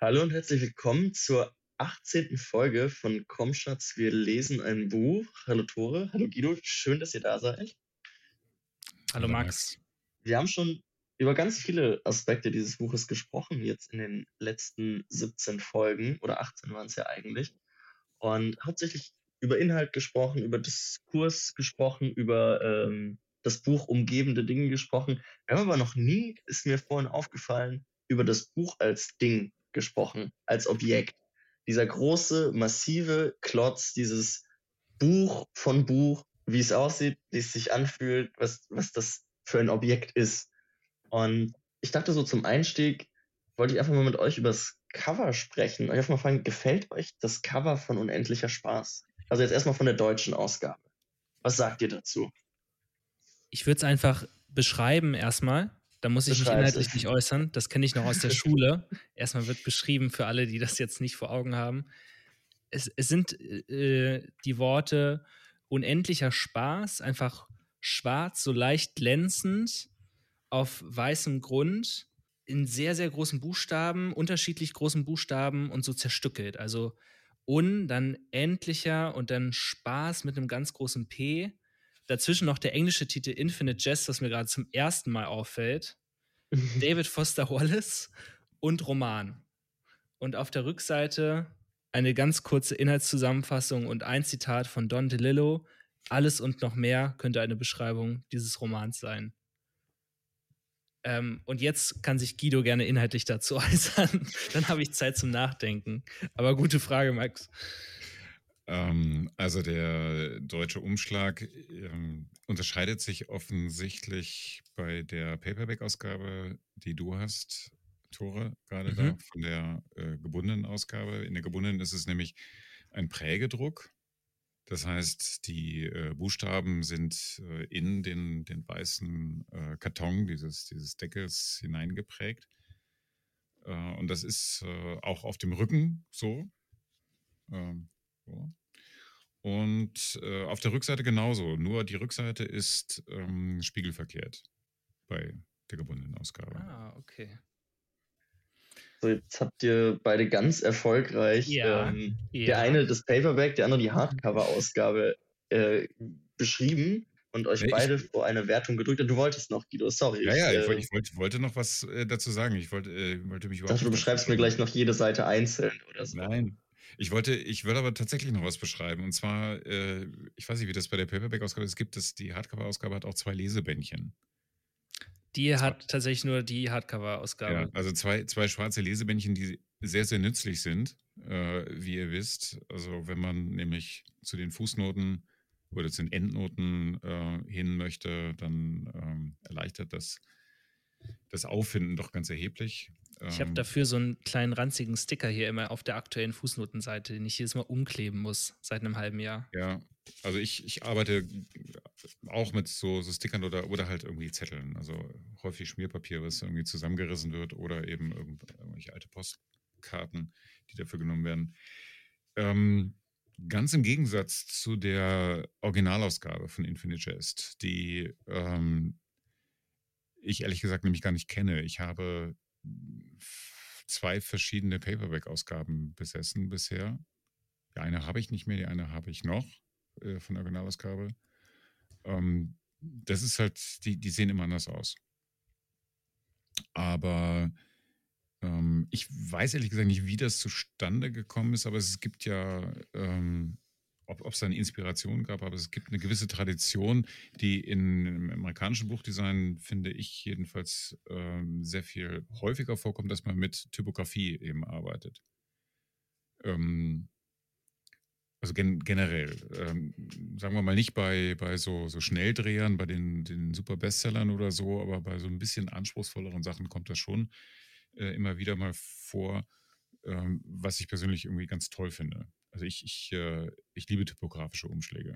Hallo und herzlich willkommen zur 18. Folge von Komschatz. Wir lesen ein Buch. Hallo Tore, hallo Guido, schön, dass ihr da seid. Hallo Max. Wir haben schon über ganz viele Aspekte dieses Buches gesprochen, jetzt in den letzten 17 Folgen oder 18 waren es ja eigentlich. Und hauptsächlich über Inhalt gesprochen, über Diskurs gesprochen, über ähm, das Buch umgebende Dinge gesprochen. Wir haben aber noch nie, ist mir vorhin aufgefallen, über das Buch als Ding gesprochen, als Objekt. Dieser große, massive Klotz, dieses Buch von Buch, wie es aussieht, wie es sich anfühlt, was, was das für ein Objekt ist. Und ich dachte so zum Einstieg, wollte ich einfach mal mit euch über das Cover sprechen. Ich mal fragen, gefällt euch das Cover von Unendlicher Spaß? Also jetzt erstmal von der deutschen Ausgabe. Was sagt ihr dazu? Ich würde es einfach beschreiben erstmal. Da muss ich mich inhaltlich nicht äußern. Das kenne ich noch aus der Schule. Erstmal wird beschrieben für alle, die das jetzt nicht vor Augen haben. Es, es sind äh, die Worte unendlicher Spaß, einfach schwarz, so leicht glänzend, auf weißem Grund, in sehr, sehr großen Buchstaben, unterschiedlich großen Buchstaben und so zerstückelt. Also un, dann endlicher und dann Spaß mit einem ganz großen P. Dazwischen noch der englische Titel Infinite Jest, was mir gerade zum ersten Mal auffällt. David Foster Wallace und Roman. Und auf der Rückseite eine ganz kurze Inhaltszusammenfassung und ein Zitat von Don DeLillo. Alles und noch mehr könnte eine Beschreibung dieses Romans sein. Ähm, und jetzt kann sich Guido gerne inhaltlich dazu äußern. Dann habe ich Zeit zum Nachdenken. Aber gute Frage, Max. Ähm, also der deutsche Umschlag ähm, unterscheidet sich offensichtlich bei der Paperback-Ausgabe, die du hast, Tore, gerade Mhm. da, von der äh, gebundenen Ausgabe. In der gebundenen ist es nämlich ein Prägedruck. Das heißt, die äh, Buchstaben sind äh, in den, den weißen äh, Karton dieses, dieses Deckels hineingeprägt. Äh, und das ist äh, auch auf dem Rücken so. Ähm, so. Und äh, auf der Rückseite genauso. Nur die Rückseite ist ähm, spiegelverkehrt bei der gebundenen Ausgabe. Ah, okay. So, jetzt habt ihr beide ganz erfolgreich Ja, ähm, ja. der eine das Paperback, der andere die Hardcover-Ausgabe äh, beschrieben und euch ich- beide vor eine Wertung gedrückt. Und du wolltest noch, Guido, sorry. Ja, ja, ich, äh, wollte- ich wollte, wollte noch was äh, dazu sagen. Ich wollte, äh, wollte mich Ich überhaupt dachte, du beschreibst mir gleich noch jede Seite einzeln oder so. Nein. Ich wollte, ich würde aber tatsächlich noch was beschreiben. Und zwar, äh, ich weiß nicht, wie das bei der Paperback-Ausgabe ist. Gibt es, die Hardcover-Ausgabe hat auch zwei Lesebändchen. Die hat tatsächlich nur die Hardcover-Ausgabe. Ja, also zwei, zwei schwarze Lesebändchen, die sehr, sehr nützlich sind, äh, wie ihr wisst. Also wenn man nämlich zu den Fußnoten oder zu den Endnoten äh, hin möchte, dann ähm, erleichtert das das Auffinden doch ganz erheblich. Ich habe Ähm, dafür so einen kleinen ranzigen Sticker hier immer auf der aktuellen Fußnotenseite, den ich jedes Mal umkleben muss seit einem halben Jahr. Ja, also ich, ich arbeite auch mit so, so Stickern oder, oder halt irgendwie Zetteln. Also häufig Schmierpapier, was irgendwie zusammengerissen wird oder eben irgend- irgendwelche alte Postkarten, die dafür genommen werden. Ähm, ganz im Gegensatz zu der Originalausgabe von Infinite Jest, die ähm, ich ehrlich gesagt nämlich gar nicht kenne. Ich habe zwei verschiedene Paperback-Ausgaben besessen bisher. Die eine habe ich nicht mehr, die eine habe ich noch äh, von der Originalausgabe. Ähm, das ist halt, die, die sehen immer anders aus. Aber ähm, ich weiß ehrlich gesagt nicht, wie das zustande gekommen ist, aber es gibt ja, ähm, ob es da eine Inspiration gab, aber es gibt eine gewisse Tradition, die in, im amerikanischen Buchdesign, finde ich jedenfalls, ähm, sehr viel häufiger vorkommt, dass man mit Typografie eben arbeitet. Ähm, also gen generell, ähm, sagen wir mal nicht bei, bei so, so Schnelldrehern, bei den, den super Bestsellern oder so, aber bei so ein bisschen anspruchsvolleren Sachen kommt das schon äh, immer wieder mal vor, ähm, was ich persönlich irgendwie ganz toll finde. Also ich, ich, äh, ich liebe typografische Umschläge.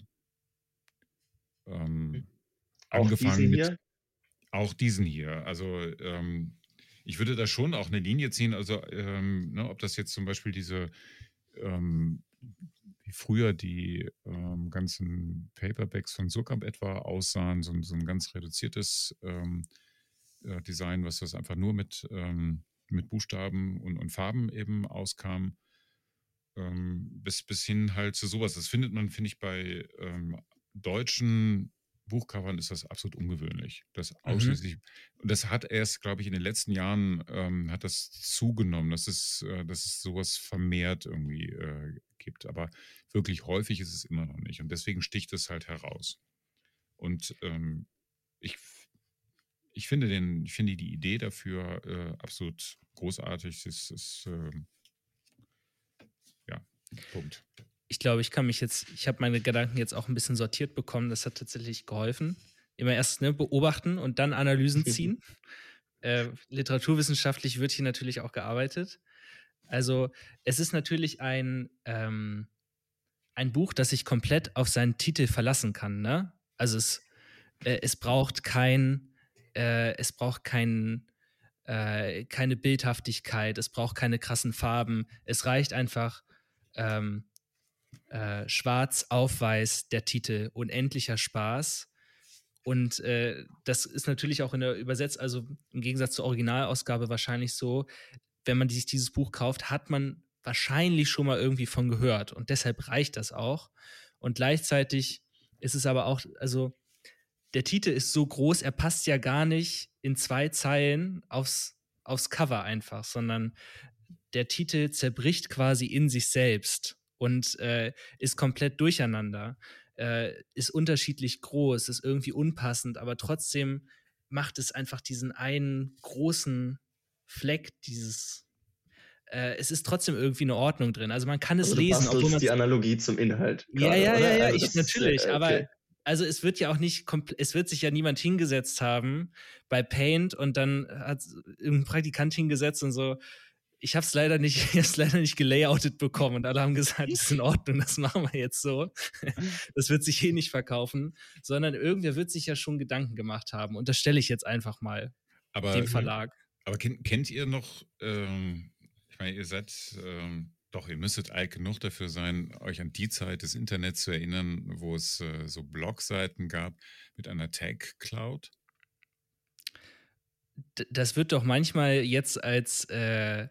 Ähm, Auch angefangen diesen mit, hier? auch diesen hier. Also ähm, ich würde da schon auch eine Linie ziehen, also ähm, ne, ob das jetzt zum Beispiel diese ähm, wie früher die ähm, ganzen Paperbacks von Surkamp etwa aussahen, so, so ein ganz reduziertes ähm, äh, Design, was das einfach nur mit, ähm, mit Buchstaben und, und Farben eben auskam, ähm, bis, bis hin halt zu sowas. Das findet man, finde ich, bei ähm, deutschen Buchcovern ist das absolut ungewöhnlich. Das Mhm. ausschließlich, und das hat erst, glaube ich, in den letzten Jahren ähm, hat das zugenommen, dass es, äh, dass es sowas vermehrt irgendwie äh, gibt. Aber wirklich häufig ist es immer noch nicht. Und deswegen sticht es halt heraus. Und ähm, ich, ich finde den, ich finde die Idee dafür äh, absolut großartig. Es ist ähm, ja, Punkt. Ich glaube, ich kann mich jetzt, ich habe meine Gedanken jetzt auch ein bisschen sortiert bekommen. Das hat tatsächlich geholfen. Immer erst ne, beobachten und dann Analysen ziehen. äh, literaturwissenschaftlich wird hier natürlich auch gearbeitet. Also es ist natürlich ein, ähm, ein Buch, das sich komplett auf seinen Titel verlassen kann. Ne? Also es, äh, es braucht kein, äh, es braucht kein, äh, keine Bildhaftigkeit, es braucht keine krassen Farben. Es reicht einfach ähm, äh, schwarz auf weiß der Titel Unendlicher Spaß. Und äh, das ist natürlich auch in der Übersetzung, also im Gegensatz zur Originalausgabe wahrscheinlich so, wenn man sich dieses Buch kauft, hat man wahrscheinlich schon mal irgendwie von gehört. Und deshalb reicht das auch. Und gleichzeitig ist es aber auch, also der Titel ist so groß, er passt ja gar nicht in zwei Zeilen aufs, aufs Cover einfach, sondern der Titel zerbricht quasi in sich selbst und äh, ist komplett durcheinander, äh, ist unterschiedlich groß, ist irgendwie unpassend, aber trotzdem macht es einfach diesen einen großen Fleck, dieses. Äh, es ist trotzdem irgendwie eine Ordnung drin. Also man kann es Also lesen, obwohl man die Analogie zum Inhalt. ja, gerade, ja, ja, ja, Also ich das ist, natürlich, äh, aber okay. also es wird ja auch nicht es wird sich ja niemand hingesetzt haben bei Paint und dann hat irgendein Praktikant hingesetzt und so ich habe es leider nicht ich hab's leider nicht gelayoutet bekommen und alle haben gesagt, das ist in Ordnung, das machen wir jetzt so. Das wird sich eh nicht verkaufen, sondern irgendwer wird sich ja schon Gedanken gemacht haben und das stelle ich jetzt einfach mal Aber, dem Verlag. aber kennt, kennt ihr noch, ähm, ich meine, ihr seid, ähm, doch, ihr müsstet alt genug dafür sein, euch an die Zeit des Internets zu erinnern, wo es äh, so Blogseiten gab mit einer Tag-Cloud. Das wird doch manchmal jetzt als, äh,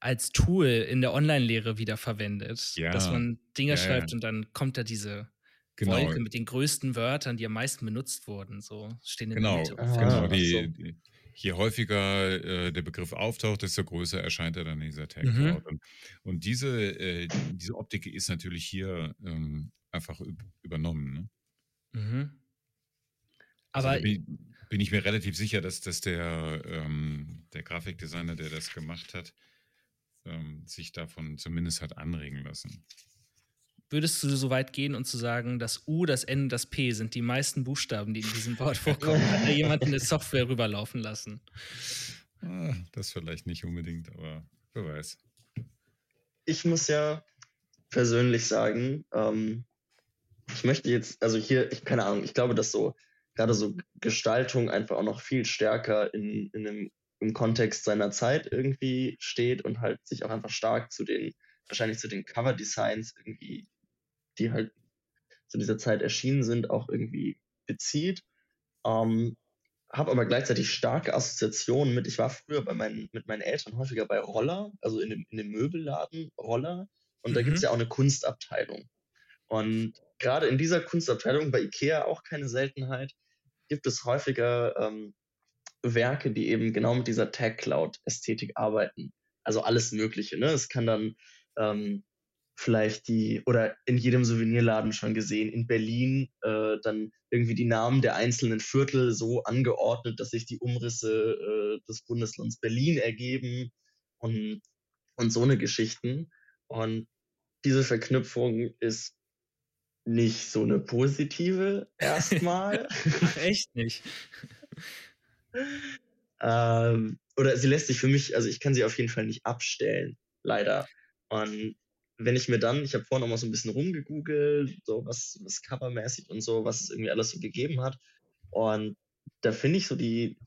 als Tool in der Online-Lehre wieder verwendet. Ja. Dass man Dinge Ja, schreibt ja. und dann kommt da diese Genau. Wolke mit den größten Wörtern, die am meisten benutzt wurden. So stehen in Genau, der Mitte. Ah, genau. Die, die, je häufiger äh, der Begriff auftaucht, desto größer erscheint er dann in dieser Tag Mhm. Und, und diese, äh, diese Optik ist natürlich hier ähm, einfach üb übernommen. Ne? Mhm. Also Aber bin, bin ich mir relativ sicher, dass, dass der, ähm, der Grafikdesigner, der das gemacht hat, ähm, sich davon zumindest hat anregen lassen. würdest du so weit gehen und zu sagen, das U, das N, das P sind die meisten Buchstaben, die in diesem Wort vorkommen? Hat da jemand eine Software rüberlaufen lassen? Ah, das vielleicht nicht unbedingt, aber wer weiß. ich muss ja persönlich sagen, ähm, ich möchte jetzt, also hier, ich keine Ahnung, ich glaube, dass so gerade so Gestaltung einfach auch noch viel stärker in, in einem, im Kontext seiner Zeit irgendwie steht und halt sich auch einfach stark zu den, wahrscheinlich zu den Cover-Designs irgendwie, die halt zu dieser Zeit erschienen sind, auch irgendwie bezieht. Ähm, habe aber gleichzeitig starke Assoziationen mit, ich war früher bei meinen, mit meinen Eltern häufiger bei Roller, also in dem, in dem Möbelladen Roller. Und da Mhm. gibt es ja auch eine Kunstabteilung. Und gerade in dieser Kunstabteilung, bei IKEA auch keine Seltenheit, gibt es häufiger ähm, Werke, die eben genau mit dieser Tag Cloud-Ästhetik arbeiten. Also alles Mögliche. Ne? Es kann dann ähm, vielleicht die, oder in jedem Souvenirladen schon gesehen, in Berlin äh, dann irgendwie die Namen der einzelnen Viertel so angeordnet, dass sich die Umrisse äh, des Bundeslands Berlin ergeben und, und so eine Geschichten. Und diese Verknüpfung ist nicht so eine positive erstmal. Echt nicht. Ähm, oder sie lässt sich für mich, also ich kann sie auf jeden Fall nicht abstellen, leider. Und wenn ich mir dann, ich habe vorhin auch mal so ein bisschen rumgegoogelt, so was, was covermäßig und so, was es irgendwie alles so gegeben hat. Und da finde ich so die,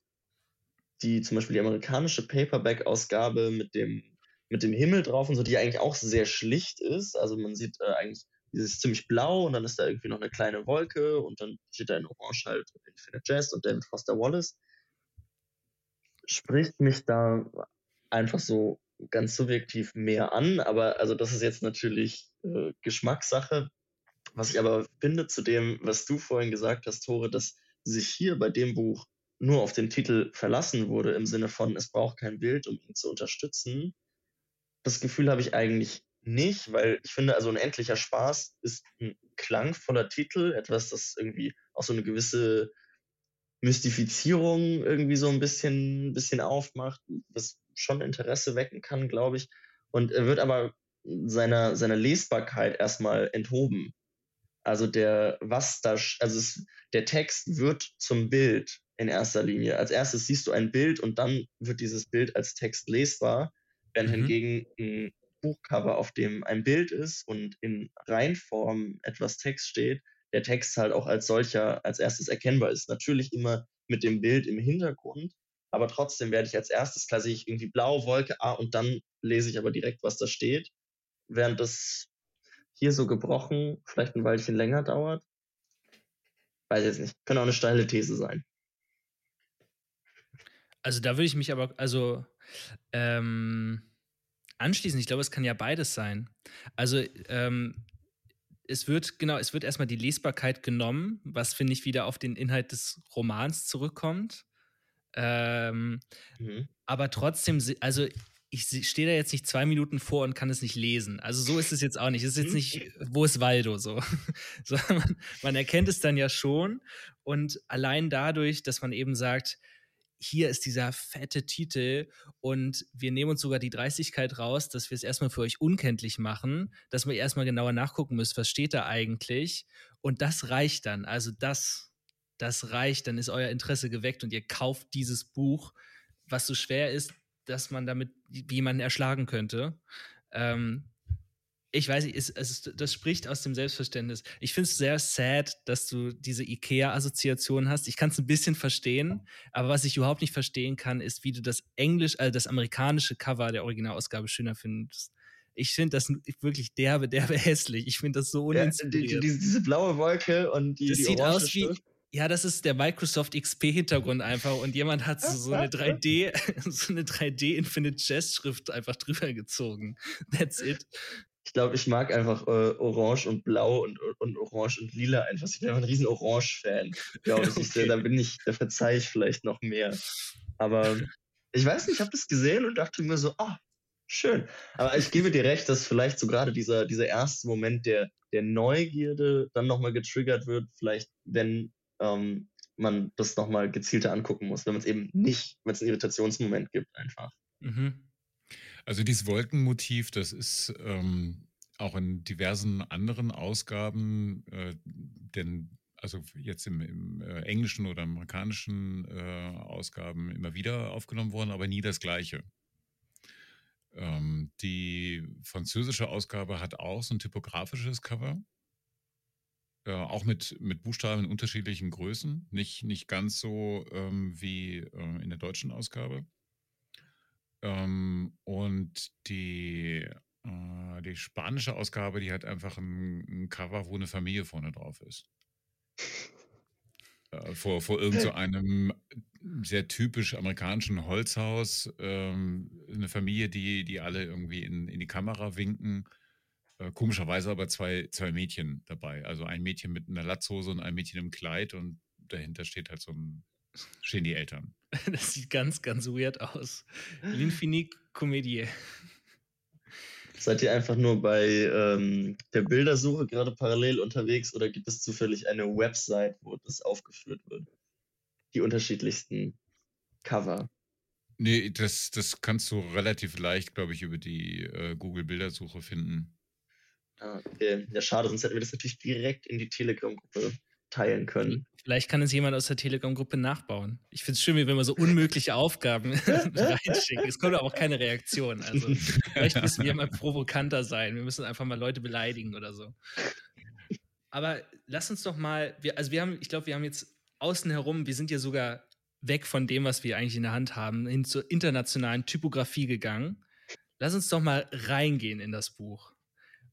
die, zum Beispiel die amerikanische Paperback-Ausgabe mit dem, mit dem Himmel drauf und so, die eigentlich auch sehr schlicht ist. Also man sieht äh, eigentlich, dieses ziemlich blau und dann ist da irgendwie noch eine kleine Wolke und dann steht da in Orange halt Infinite Jest und David Foster Wallace. Spricht mich da einfach so ganz subjektiv mehr an, aber also das ist jetzt natürlich äh, Geschmackssache. Was ich aber finde zu dem, was du vorhin gesagt hast, Tore, dass sich hier bei dem Buch nur auf den Titel verlassen wurde, im Sinne von, es braucht kein Bild, um ihn zu unterstützen. Das Gefühl habe ich eigentlich nicht, weil ich finde, also unendlicher Spaß ist ein klangvoller Titel, etwas, das irgendwie auch so eine gewisse Mystifizierung irgendwie so ein bisschen, bisschen aufmacht, was schon Interesse wecken kann, glaube ich. Und er wird aber seiner, seiner Lesbarkeit erstmal enthoben. Also der, was da, also es, der Text wird zum Bild in erster Linie. Als erstes siehst du ein Bild und dann wird dieses Bild als Text lesbar, während mhm. hingegen ein Buchcover, auf dem ein Bild ist und in Reinform etwas Text steht, der Text halt auch als solcher als erstes erkennbar ist. Natürlich immer mit dem Bild im Hintergrund, aber trotzdem werde ich als erstes, klar sehe ich irgendwie blau, Wolke, ah, und dann lese ich aber direkt, was da steht, während das hier so gebrochen vielleicht ein Weilchen länger dauert. Weiß jetzt nicht. Könnte auch eine steile These sein. Also da würde ich mich aber, also ähm, anschließen. Ich glaube, es kann ja beides sein. Also ähm, es wird, genau, es wird erstmal die Lesbarkeit genommen, was finde ich wieder auf den Inhalt des Romans zurückkommt. Ähm, mhm. Aber trotzdem, also ich stehe da jetzt nicht zwei Minuten vor und kann es nicht lesen. Also so ist es jetzt auch nicht. Es ist jetzt mhm. nicht, wo ist Waldo so. so man, man, erkennt es dann ja schon. Und allein dadurch, dass man eben sagt, hier ist dieser fette Titel und wir nehmen uns sogar die Dreistigkeit raus, dass wir es erstmal für euch unkenntlich machen, dass wir erstmal genauer nachgucken müsst, was steht da eigentlich. Und das reicht dann. Also das, das reicht, dann ist euer Interesse geweckt und ihr kauft dieses Buch, was so schwer ist, dass man damit jemanden erschlagen könnte. Ähm, ich weiß nicht, es, es, das spricht aus dem Selbstverständnis. Ich finde es sehr sad, dass du diese IKEA-Assoziation hast. Ich kann es ein bisschen verstehen, aber was ich überhaupt nicht verstehen kann, ist, wie du das Englisch, also das amerikanische Cover der Originalausgabe schöner findest. Ich finde das wirklich derbe, derbe hässlich. Ich finde das so uninspiriert. Ja, die, die, diese blaue Wolke und die, das die sieht aus wie, ja, das ist der Microsoft XP-Hintergrund einfach und jemand hat so, so eine 3D, so eine 3D Infinite Jest Schrift einfach drüber gezogen. That's it. Ich glaube, ich mag einfach äh, Orange und Blau und, und Orange und Lila einfach. Ich bin einfach ein riesen Orange-Fan. Glaube ich. okay. Da bin ich, da verzeih ich vielleicht noch mehr. Aber ich weiß nicht, ich habe das gesehen und dachte mir so, ah, oh, schön. Aber ich gebe dir recht, dass vielleicht so gerade dieser, dieser erste Moment der, der Neugierde dann nochmal getriggert wird, vielleicht wenn ähm, man das nochmal gezielter angucken muss, wenn man es eben nicht, wenn es einen Irritationsmoment gibt, einfach. Mhm. Also dieses Wolkenmotiv, das ist ähm, auch in diversen anderen Ausgaben, äh, denn also jetzt im, im äh, englischen oder amerikanischen äh, Ausgaben immer wieder aufgenommen worden, aber nie das gleiche. Ähm, die französische Ausgabe hat auch so ein typografisches Cover. Äh, auch mit, mit Buchstaben in unterschiedlichen Größen, nicht, nicht ganz so ähm, wie äh, in der deutschen Ausgabe. Ähm, und die, äh, die spanische Ausgabe, die hat einfach ein, ein, Cover, wo eine Familie vorne drauf ist. Äh, vor, vor irgendeinem so sehr typisch amerikanischen Holzhaus. Ähm, eine Familie, die, die alle irgendwie in, in die Kamera winken äh, komischerweise aber zwei, zwei Mädchen dabei. Also ein Mädchen mit einer Latzhose und ein Mädchen im Kleid und dahinter steht halt so ein, stehen die Eltern. Das sieht ganz, ganz weird aus. L'Infini Comedie. Seid ihr einfach nur bei ähm, der Bildersuche gerade parallel unterwegs oder gibt es zufällig eine Website, wo das aufgeführt wird? Die unterschiedlichsten Cover. Nee, das, das kannst du relativ leicht, glaube ich, über die äh, Google-Bildersuche finden. Ah, okay. Ja, schade, sonst hätten wir das natürlich direkt in die Telegram-Gruppe teilen können. Vielleicht kann es jemand aus der Telegram-Gruppe nachbauen. Ich finde es schön, wenn wir so unmögliche Aufgaben reinschicken. Es kommt aber auch keine Reaktion. Also vielleicht müssen wir mal provokanter sein. Wir müssen einfach mal Leute beleidigen oder so. Aber lass uns doch mal, wir, also wir haben, ich glaube, wir haben jetzt außen herum, wir sind ja sogar weg von dem, was wir eigentlich in der Hand haben, hin zur internationalen Typografie gegangen lass uns doch mal reingehen in das Buch.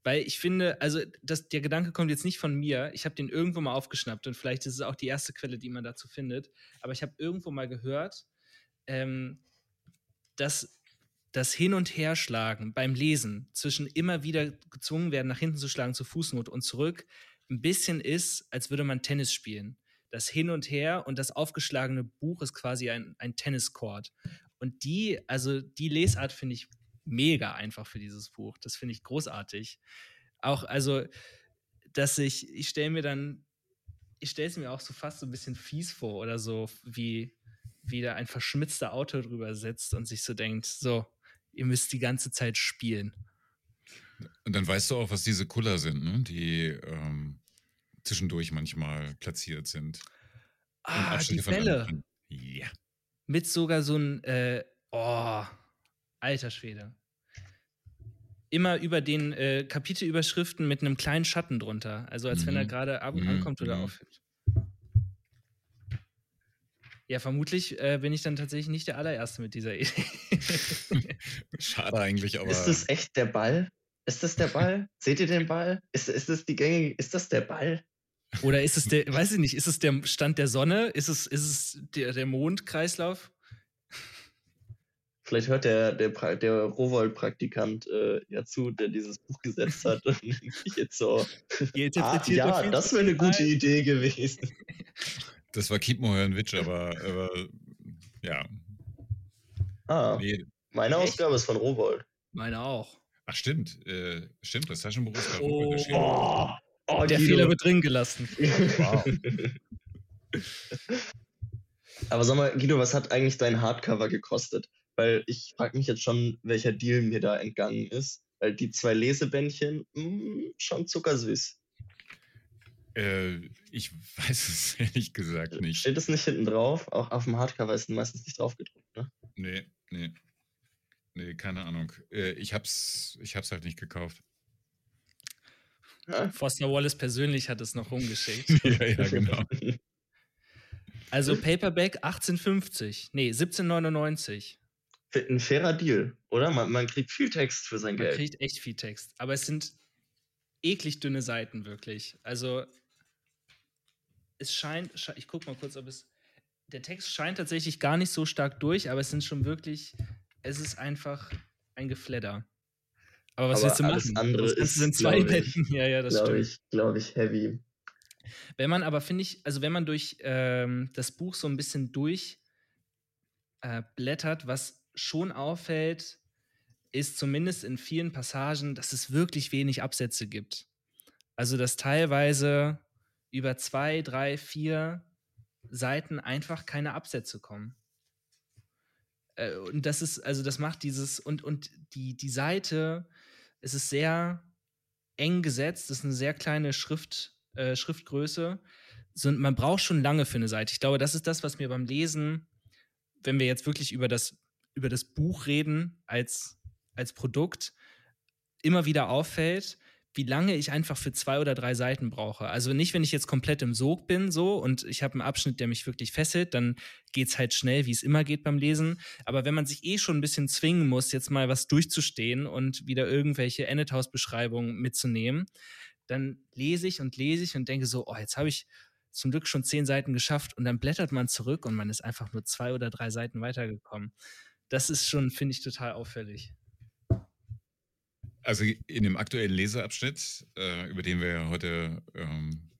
Weil ich finde, also das, der Gedanke kommt jetzt nicht von mir. Ich habe den irgendwo mal aufgeschnappt und vielleicht ist es auch die erste Quelle, die man dazu findet. Aber ich habe irgendwo mal gehört, ähm, dass das Hin- und Herschlagen beim Lesen zwischen immer wieder gezwungen werden, nach hinten zu schlagen, zur Fußnot und zurück, ein bisschen ist, als würde man Tennis spielen. Das Hin und Her und das aufgeschlagene Buch ist quasi ein, ein Tenniscourt. Und die, also die Lesart finde ich mega einfach für dieses Buch. Das finde ich großartig. Auch, also, dass ich, ich stelle mir dann, ich stelle es mir auch so fast so ein bisschen fies vor oder so, wie, wie da ein verschmitzter Autor drüber sitzt und sich so denkt, so, ihr müsst die ganze Zeit spielen. Und dann weißt du auch, was diese Kuller sind, ne? die ähm, zwischendurch manchmal platziert sind. Ah, die Bälle. Ja. Mit sogar so ein, äh, oh, alter Schwede. Immer über den äh, Kapitelüberschriften mit einem kleinen Schatten drunter. Also als wenn er Mhm. gerade ab- Mhm, ankommt oder mhm. aufhört. Ja, vermutlich äh, bin ich dann tatsächlich nicht der allererste mit dieser Idee. Schade eigentlich, aber. Ist das echt der Ball? Ist das der Ball? Seht ihr den Ball? Ist, ist das die gängige, ist das der Ball? Oder ist es der, weiß ich nicht, ist es der Stand der Sonne? Ist es, ist es der, der Mondkreislauf? Vielleicht hört der, der, der Rowold-Praktikant äh, ja zu, der dieses Buch gesetzt hat. Und ich jetzt so, ah, ja, das wäre eine gute. Idee gewesen. das war Keep Moher Witch, aber, aber ja. Ah, Nee. meine Echt? Ausgabe ist von Rowold. Meine auch. Ach, stimmt. Äh, stimmt, das Taschenbuch ist bei Oh. Erschienen. Oh, oh Der. Fehler wird drin gelassen. Wow. Aber sag mal, Guido, was hat eigentlich dein Hardcover gekostet? Weil ich frage mich jetzt schon, welcher Deal mir da entgangen ist. Weil die zwei Lesebändchen, mh, schon zuckersüß. Äh, ich weiß es ehrlich gesagt nicht. Steht es nicht hinten drauf? Auch auf dem Hardcover ist meistens nicht drauf gedruckt, ne? Nee, nee. Nee, keine Ahnung. Äh, ich hab's, ich hab's halt nicht gekauft. Ja. Foster Wallace persönlich hat es noch rumgeschickt. ja, ja, genau. Also Paperback 1850. Nee, 1799. Ein fairer Deal, oder? Man, man kriegt viel Text für sein Man Geld. kriegt echt viel Text. Aber es sind eklig dünne Seiten, wirklich. Also es scheint, sche- ich guck mal kurz, ob es. Der Text scheint tatsächlich gar nicht so stark durch, aber es sind schon wirklich, es ist einfach ein Gefledder. Aber was Aber willst du machen? andere das ist, sind zwei glaub Betten. Ja, ja, das Glaube stimmt. ich, glaube ich, heavy. Wenn man aber, finde ich, also wenn man durch ähm, das Buch so ein bisschen durch äh, blättert, was schon auffällt, ist zumindest in vielen Passagen, dass es wirklich wenig Absätze gibt. Also dass teilweise über zwei, drei, vier Seiten einfach keine Absätze kommen. Äh, und das ist, also das macht dieses, und, und die, die Seite, es ist sehr eng gesetzt, das ist eine sehr kleine Schrift, äh, Schriftgröße. So, man braucht schon lange für eine Seite. Ich glaube, das ist das, was mir beim Lesen, wenn wir jetzt wirklich über das, über das Buch reden als, als Produkt, immer wieder auffällt, wie lange ich einfach für zwei oder drei Seiten brauche. Also nicht, wenn ich jetzt komplett im Sog bin so und ich habe einen Abschnitt, der mich wirklich fesselt, dann geht es halt schnell, wie es immer geht beim Lesen. Aber wenn man sich eh schon ein bisschen zwingen muss, jetzt mal was durchzustehen und wieder irgendwelche Ennet-House-Beschreibungen mitzunehmen, dann lese ich und lese ich und denke so, oh, jetzt habe ich zum Glück schon zehn Seiten geschafft und dann blättert man zurück und man ist einfach nur zwei oder drei Seiten weitergekommen. Das ist schon, finde ich, total auffällig. Also in dem aktuellen Leseabschnitt, äh, über den wir ja heute ähm,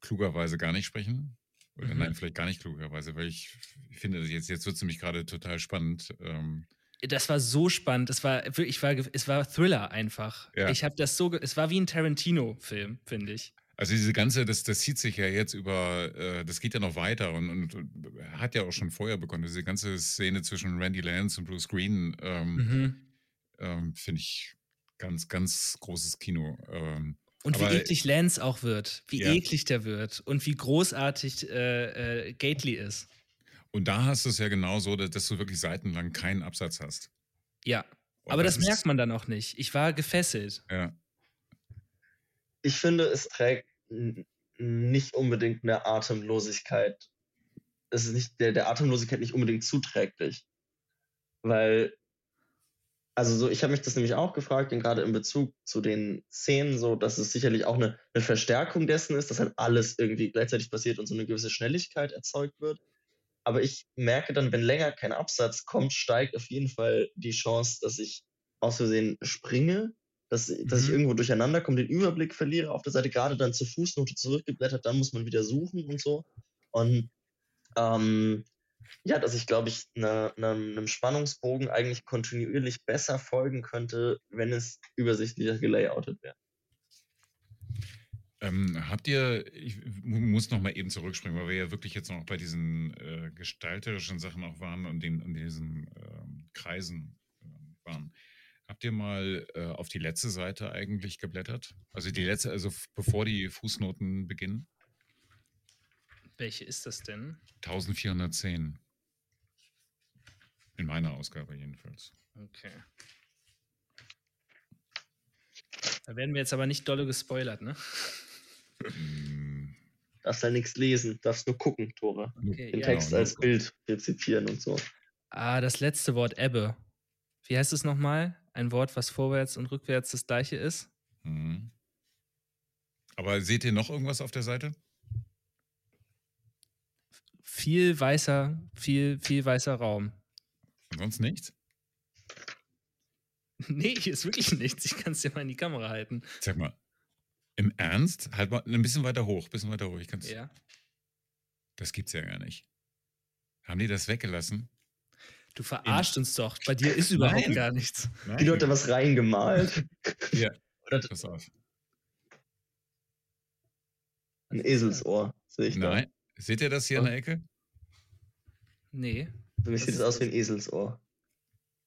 klugerweise gar nicht sprechen, oder Mhm. nein, vielleicht gar nicht klugerweise, weil ich finde, jetzt, jetzt wird es nämlich gerade total spannend. Ähm, Das war so spannend. Es war wirklich, war, es war Thriller einfach. Ja. Ich habe das so, es war wie ein Tarantino-Film, finde ich. Also diese ganze, das, das zieht sich ja jetzt über, äh, das geht ja noch weiter und, und, und hat ja auch schon vorher begonnen. Diese ganze Szene zwischen Randy Lance und Bruce Green ähm, Mhm. ähm, finde ich ganz, ganz großes Kino. Ähm, Und Aber- wie eklig Lance auch wird, wie Ja. eklig der wird und wie großartig äh, äh, Gately ist. und da hast du es ja genau so, dass, dass du wirklich seitenlang keinen Absatz hast. Ja, Und aber das, ist- merkt man dann auch nicht. Ich war gefesselt. Ja. Ich finde, es trägt nicht unbedingt eine Atemlosigkeit. Es ist nicht der, der Atemlosigkeit nicht unbedingt zuträglich. Weil, Also so, ich habe mich das nämlich auch gefragt, und gerade in Bezug zu den Szenen, so, dass es sicherlich auch eine, eine Verstärkung dessen ist, dass halt alles irgendwie gleichzeitig passiert und so eine gewisse Schnelligkeit erzeugt wird. Aber ich merke dann, wenn länger kein Absatz kommt, steigt auf jeden Fall die Chance, dass ich aus Versehen springe, dass, dass ich Mhm. irgendwo durcheinander komme, den Überblick verliere auf der Seite, gerade dann zur Fußnote zurückgeblättert, dann muss man wieder suchen und so. Und ähm, ja, dass ich, glaube ich, ne, ne, einem Spannungsbogen eigentlich kontinuierlich besser folgen könnte, wenn es übersichtlicher gelayoutet wäre. Ähm, habt ihr, ich mu- muss noch mal eben zurückspringen, weil wir ja wirklich jetzt noch bei diesen äh, gestalterischen Sachen auch waren und den, und diesen ähm, Kreisen ähm, waren. Habt ihr mal äh, auf die letzte Seite eigentlich geblättert? Also die letzte, also bevor die Fußnoten beginnen? Welche ist das denn? 1410. In meiner Ausgabe jedenfalls. Okay. Da werden wir jetzt aber nicht dolle gespoilert, ne? Darfst halt nichts lesen, darfst nur gucken, Tore. Okay, Den ja. Text genau, als Bild rezipieren und so. Ah, das letzte Wort Ebbe. Wie heißt es nochmal? Ein Wort, was vorwärts und rückwärts das gleiche ist? Mhm. Aber seht ihr noch irgendwas auf der Seite? Viel weißer, viel, viel weißer Raum. Ansonsten nichts? Nee, hier ist wirklich nichts. Ich kann es dir mal in die Kamera halten. Sag mal, im Ernst? Halt mal ein bisschen weiter hoch, bisschen weiter hoch. Ich kann's, Ja. Das gibt's ja gar nicht. Haben die das weggelassen? Du verarschst uns doch. Bei dir ist überhaupt Nein. gar nichts. Die Leute was reingemalt. Ja. Oder Pass auf. ein Eselsohr, sehe ich da. Nein. Seht ihr das hier in der Ecke? Nee. Für mich sieht es aus wie ein Eselsohr.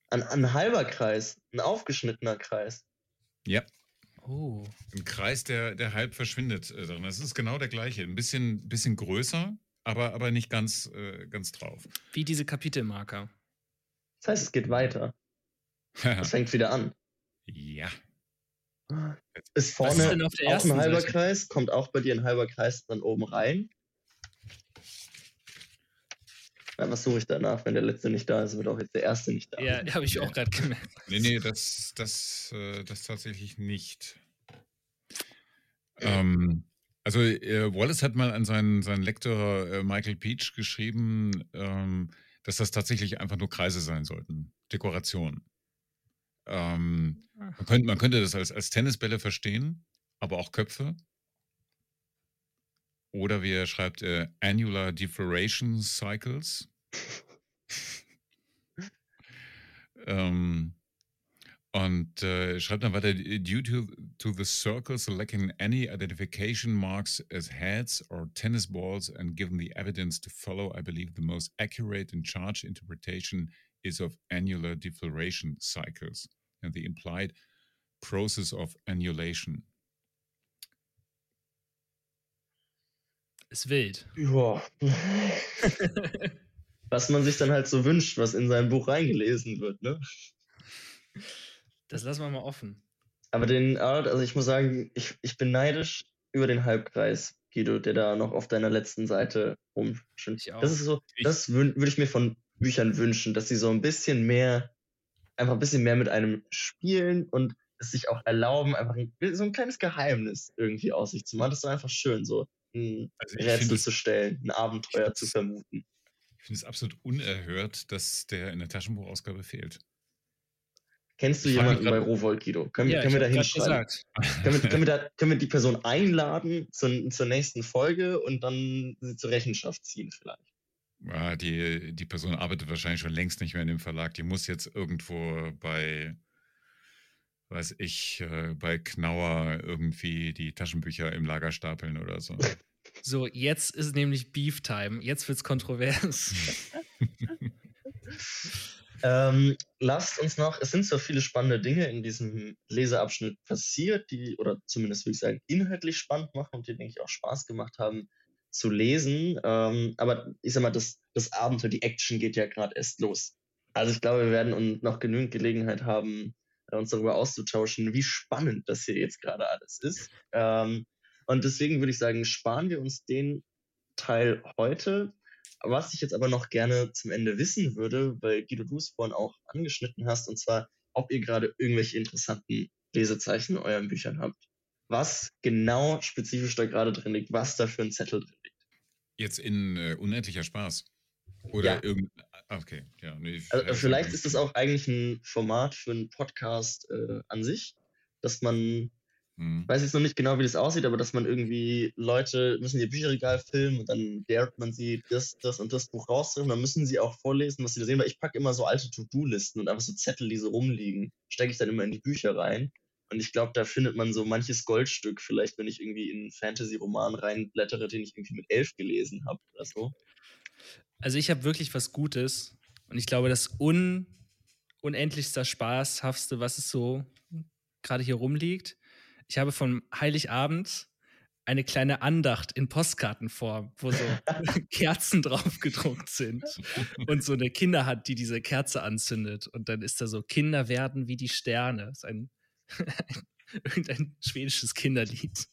Ein, ein halber Kreis, ein aufgeschnittener Kreis. Ja. Oh. Ein Kreis, der, der halb verschwindet äh, drin. Das ist genau der gleiche. Ein bisschen, bisschen größer, aber, aber nicht ganz, äh, ganz drauf. Wie diese Kapitelmarker. Das heißt, es geht weiter. Es fängt wieder an. ja. Ist Was ist vorne denn auf der auch ersten ein halber Seite? Kreis? Kommt auch bei dir ein halber Kreis dann oben rein? Ja, was suche ich danach? Wenn der letzte nicht da ist, wird auch jetzt der erste nicht da Ja, habe ich auch gerade gemerkt. Nee, nee, das, das, äh, das tatsächlich nicht. Ähm, also äh, Wallace hat mal an seinen, seinen Lektor äh, Michael Peach geschrieben, ähm, dass das tatsächlich einfach nur Kreise sein sollten. Dekoration. Ähm, man, könnte, man könnte das als, als Tennisbälle verstehen, aber auch Köpfe. Oder wie er schreibt, äh, Annular Differation Cycles. ähm, und äh, schreibt dann weiter, äh, due to, to the circles lacking any identification marks as heads or tennis balls and given the evidence to follow, I believe the most accurate and charged interpretation is of annular deflation cycles and the implied process of annulation. Ist wild. Ja. was man sich dann halt so wünscht, was in sein Buch reingelesen wird, ne? Das lassen wir mal offen. Aber den Art, also ich muss sagen, ich, ich bin neidisch über den Halbkreis, Guido, der da noch auf deiner letzten Seite rumschwimmt. Das ist so, das würde ich mir von Büchern wünschen, dass sie so ein bisschen mehr, einfach ein bisschen mehr mit einem spielen und es sich auch erlauben, einfach ein, so ein kleines Geheimnis irgendwie aus sich zu machen. Das ist einfach schön, so ein Also Rätsel zu stellen, ein Abenteuer zu vermuten. Ich finde es absolut unerhört, dass der in der Taschenbuchausgabe fehlt. Kennst du jemanden bei Rowold, Guido? Können, Ja, können wir da hinschreiben? gesagt. Können wir, können, wir da, können wir die Person einladen zur, zur nächsten Folge und dann sie zur Rechenschaft ziehen vielleicht? Ja, die, die Person arbeitet wahrscheinlich schon längst nicht mehr in dem Verlag. Die muss jetzt irgendwo bei, weiß ich, äh, bei Knauer irgendwie die Taschenbücher im Lager stapeln oder so. So, jetzt ist nämlich Beef Time. Jetzt wird's kontrovers. Ähm, lasst uns noch, es sind so viele spannende Dinge in diesem Leseabschnitt passiert, die, oder zumindest würde ich sagen, inhaltlich spannend machen und die, denke ich, auch Spaß gemacht haben zu lesen. Ähm, aber ich sag mal, das, das Abenteuer, die Action geht ja gerade erst los. Also ich glaube, wir werden noch genügend Gelegenheit haben, äh, uns darüber auszutauschen, wie spannend das hier jetzt gerade alles ist. Ähm, und deswegen würde ich sagen, sparen wir uns den Teil heute. Was ich jetzt aber noch gerne zum Ende wissen würde, weil Guido, du es vorhin auch angeschnitten hast, und zwar, ob ihr gerade irgendwelche interessanten Lesezeichen in euren Büchern habt. Was genau spezifisch da gerade drin liegt, was da für ein Zettel drin liegt. Jetzt in äh, unendlicher Spaß. Oder Ja. irgend. ah, Okay, ja. Nee, Also, vielleicht ist es auch eigentlich ein Format für einen Podcast äh, an sich, dass man Hm. weiß jetzt noch nicht genau, wie das aussieht, aber dass man irgendwie Leute müssen ihr Bücherregal filmen und dann daret man sie, das, das und das Buch rauszuholen. Dann müssen sie auch vorlesen, was sie da sehen, weil ich packe immer so alte To-Do-Listen und einfach so Zettel, die so rumliegen, stecke ich dann immer in die Bücher rein. Und ich glaube, da findet man so manches Goldstück, vielleicht, wenn ich irgendwie in einen Fantasy-Roman reinblättere, den ich irgendwie mit elf gelesen habe oder so. Also ich habe wirklich was Gutes und ich glaube, das un unendlichster Spaßhaftste, was es so gerade hier rumliegt. Ich habe von Heiligabend eine kleine Andacht in Postkartenform, wo so Kerzen drauf gedruckt sind und so eine Kinderhand, die diese Kerze anzündet und dann ist da so Kinder werden wie die Sterne. Das ist ein, irgendein schwedisches Kinderlied.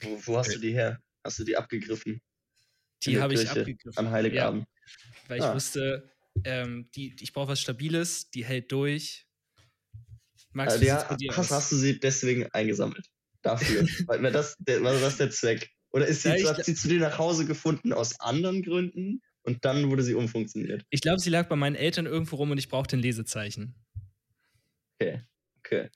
Wo, wo hast du die her? Hast du die abgegriffen? Die habe ich abgegriffen. An Heiligabend. weil ich Ah. wusste, ähm, die, ich brauche was Stabiles, die hält durch. Max, Also bei dir hast, hast du sie deswegen eingesammelt? Dafür. Weil weil das, der, war das der Zweck? Oder ist sie, Ja, hat sie zu dir nach Hause gefunden aus anderen Gründen und dann wurde sie umfunktioniert? Ich glaube, sie lag bei meinen Eltern irgendwo rum und ich brauchte ein Lesezeichen. Okay, okay.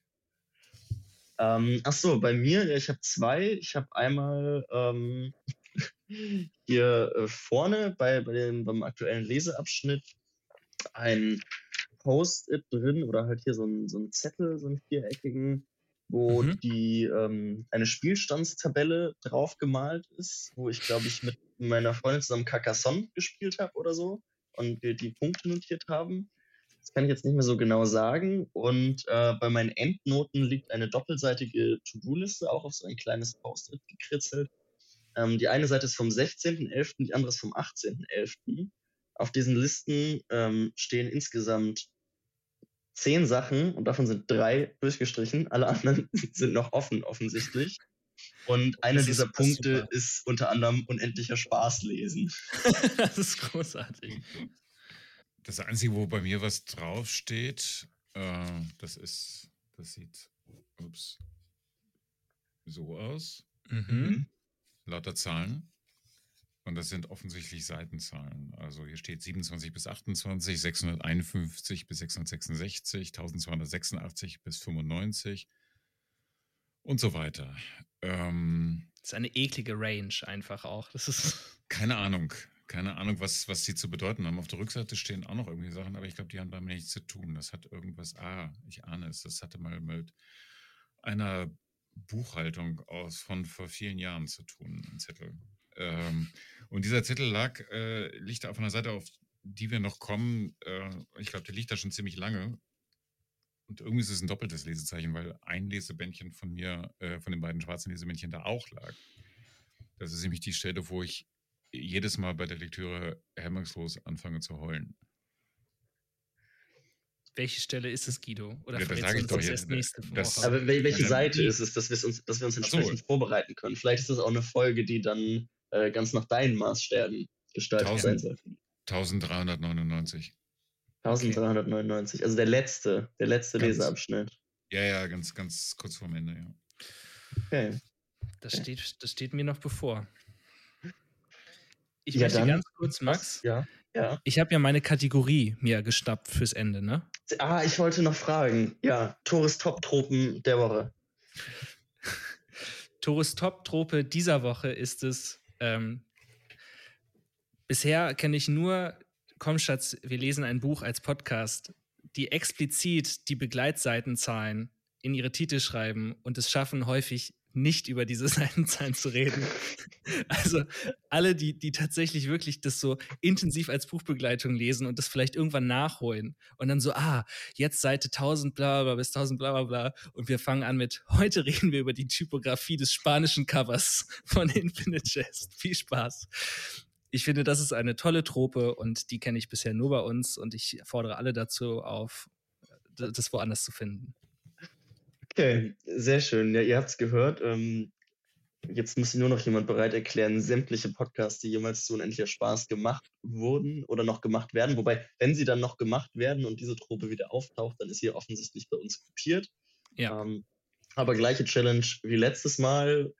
Ähm, ach so, bei mir, ja, ich habe zwei. Ich habe einmal ähm, hier äh, vorne bei, bei dem, beim aktuellen Leseabschnitt ein Post-it drin oder halt hier so ein, so ein Zettel, so einen viereckigen, wo Mhm. die ähm, eine Spielstandstabelle drauf gemalt ist, wo ich glaube ich mit meiner Freundin zusammen Carcassonne gespielt habe oder so und wir die Punkte notiert haben. Das kann ich jetzt nicht mehr so genau sagen. Und äh, bei meinen Endnoten liegt eine doppelseitige To-Do-Liste, auch auf so ein kleines Post-it gekritzelt. Ähm, die eine Seite ist vom 16.11., die andere ist vom 18.11. Auf diesen Listen ähm, stehen insgesamt zehn Sachen und davon sind drei durchgestrichen. Alle anderen sind noch offen, offensichtlich. Und einer dieser Punkte super. ist unter anderem unendlicher Spaß lesen. das ist großartig. Das Einzige, wo bei mir was draufsteht, äh, das ist, das sieht, ups, so aus. Mhm. Lauter Zahlen. Und das sind offensichtlich Seitenzahlen. Also hier steht 27 bis 28, 651 bis 666, 1286 bis 95 und so weiter. Ähm, Das ist eine eklige Range einfach auch. Das ist. keine Ahnung. Keine Ahnung, was, was die zu bedeuten haben. Auf der Rückseite stehen auch noch irgendwie Sachen, aber ich glaube, die haben damit nichts zu tun. Das hat irgendwas, ah, ich ahne es, das hatte mal mit einer Buchhaltung aus von vor vielen Jahren zu tun, ein Zettel. Ähm, und dieser Zettel lag, äh, liegt auf einer Seite, auf die wir noch kommen. Äh, ich glaube, der liegt da schon ziemlich lange. Und irgendwie ist es ein doppeltes Lesezeichen, weil ein Lesebändchen von mir, äh, von den beiden schwarzen Lesebändchen da auch lag. Das ist nämlich die Stelle, wo ich jedes Mal bei der Lektüre hemmungslos anfange zu heulen. Welche Stelle ist es, Guido? Oder Ja, das verrätst sag du ich uns doch das jetzt. nächste Das- Woche? Aber wel- welche Seite ist es, dass, wir's uns, dass wir uns Ach so. entsprechend vorbereiten können? Vielleicht ist das auch eine Folge, die dann äh, ganz nach deinen Maßstäben gestaltet sein Tausend. soll. 1399. 1399, also der letzte, der letzte Ganz- Leseabschnitt. Ja, ja, ganz, ganz kurz vorm Ende, ja. Okay. Das steht, das steht mir noch bevor. Ich Ja, möchte dann- ganz kurz, Max, Ja, ja. ich habe ja meine Kategorie mir geschnappt fürs Ende, ne? Ah, ich wollte noch fragen. Ja, Tores Top-Tropen der Woche. Tores Top-Trope dieser Woche ist es, ähm, bisher kenne ich nur, komm Schatz, wir lesen ein Buch als Podcast, die explizit die Begleitseitenzahlen in ihre Titel schreiben und es schaffen häufig nicht über diese Seitenzahlen zu reden. Also alle, die, die tatsächlich wirklich das so intensiv als Buchbegleitung lesen und das vielleicht irgendwann nachholen und dann so, ah, jetzt Seite 1000 bla bla bis 1000 bla bla bla und wir fangen an mit, heute reden wir über die Typografie des spanischen Covers von Infinite Jest. Viel Spaß. Ich finde, das ist eine tolle Trope und die kenne ich bisher nur bei uns und ich fordere alle dazu auf, das woanders zu finden. Okay, sehr schön. Ja, ihr habt es gehört. Ähm, jetzt muss nur noch jemand bereit erklären, sämtliche Podcasts, die jemals zu unendlicher Spaß gemacht wurden oder noch gemacht werden. Wobei, wenn sie dann noch gemacht werden und diese Trope wieder auftaucht, dann ist sie offensichtlich bei uns kopiert. Ja. Ähm, aber gleiche Challenge wie letztes Mal,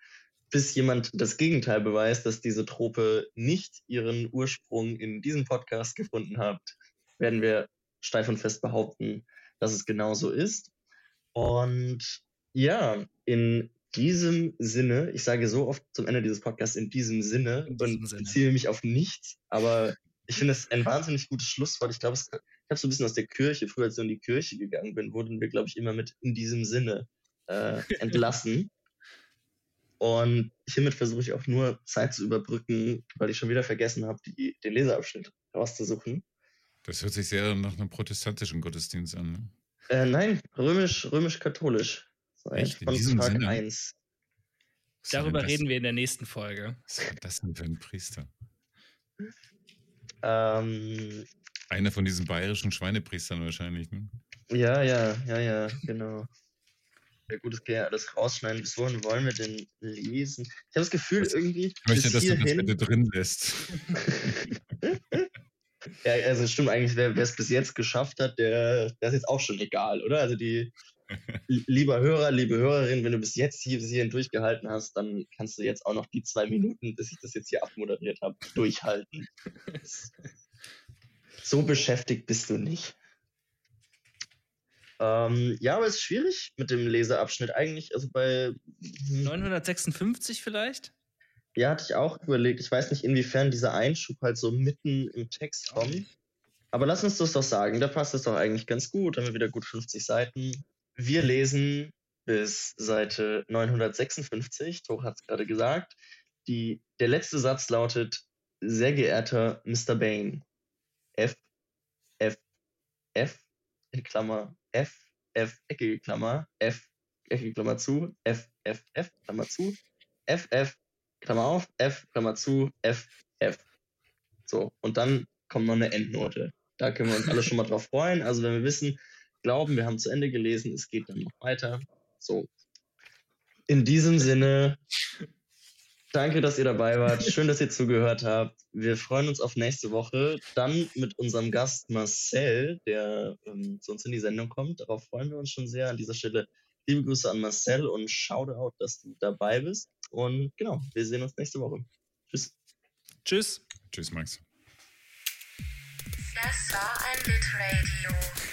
bis jemand das Gegenteil beweist, dass diese Trope nicht ihren Ursprung in diesem Podcast gefunden hat, werden wir steif und fest behaupten, dass es genauso ist. Und ja, in diesem Sinne, ich sage so oft zum Ende dieses Podcasts, in diesem Sinne, In diesem und Sinne. beziehe mich auf nichts, aber ich finde es ein wahnsinnig gutes Schlusswort. Ich glaube, ich habe so ein bisschen aus der Kirche, früher als ich in die Kirche gegangen bin, wurden wir, glaube ich, immer mit in diesem Sinne äh, entlassen. Und hiermit versuche ich auch nur Zeit zu überbrücken, weil ich schon wieder vergessen habe, die, den Leseabschnitt rauszusuchen. Das hört sich sehr nach einem protestantischen Gottesdienst an. Ne? Äh, nein, römisch, römisch-katholisch. Echt? In Von diesem Tag Sinne? 1. Was war Darüber das- reden wir in der nächsten Folge. Was war das denn für ein Priester? Ähm, Einer von diesen bayerischen Schweinepriestern wahrscheinlich. Ne? ja, ja, ja, ja, genau. Ja gut, das kann ja alles rausschneiden. Bis wohin wollen wir denn lesen? Ich habe das Gefühl, irgendwie Ich möchte, bis dass du das bitte drin lässt. Ja, also stimmt eigentlich, wer es bis jetzt geschafft hat, der, der ist jetzt auch schon egal, oder? Also die, lieber Hörer, liebe Hörerin, wenn du bis jetzt hier bis hierhin durchgehalten hast, dann kannst du jetzt auch noch die zwei Minuten, bis ich das jetzt hier abmoderiert habe, durchhalten. So beschäftigt bist du nicht. Ähm, ja, aber es ist schwierig mit dem Leseabschnitt eigentlich. Also bei hm, 956 vielleicht? Ja, hatte ich auch überlegt. Ich weiß nicht, inwiefern dieser Einschub halt so mitten im Text kommt. Aber lass uns das doch sagen. Da passt es doch eigentlich ganz gut. Haben wir wieder gut 50 Seiten. Wir lesen bis Seite 956. Tor hat es gerade gesagt. Die, der letzte Satz lautet: Sehr geehrter Mr. Bain. F, F, F, in Klammer, F, F, eckige Klammer, F, eckige Klammer zu, F, F, F, Klammer zu, F, F, Klammer auf, F, Klammer zu, F, F. So, und dann kommt noch eine Endnote. Da können wir uns alle schon mal drauf freuen. Also wenn wir wissen, glauben, wir haben zu Ende gelesen, es geht dann noch weiter. So. In diesem Sinne, danke, dass ihr dabei wart. Schön, dass ihr zugehört habt. Wir freuen uns auf nächste Woche. Dann mit unserem Gast Marcel, der ähm, zu uns in die Sendung kommt. Darauf freuen wir uns schon sehr. An dieser Stelle liebe Grüße an Marcel und Shoutout, dass du dabei bist. Und genau, wir sehen uns nächste Woche. Tschüss. Tschüss. Tschüss, Max. Das war ein Litradio.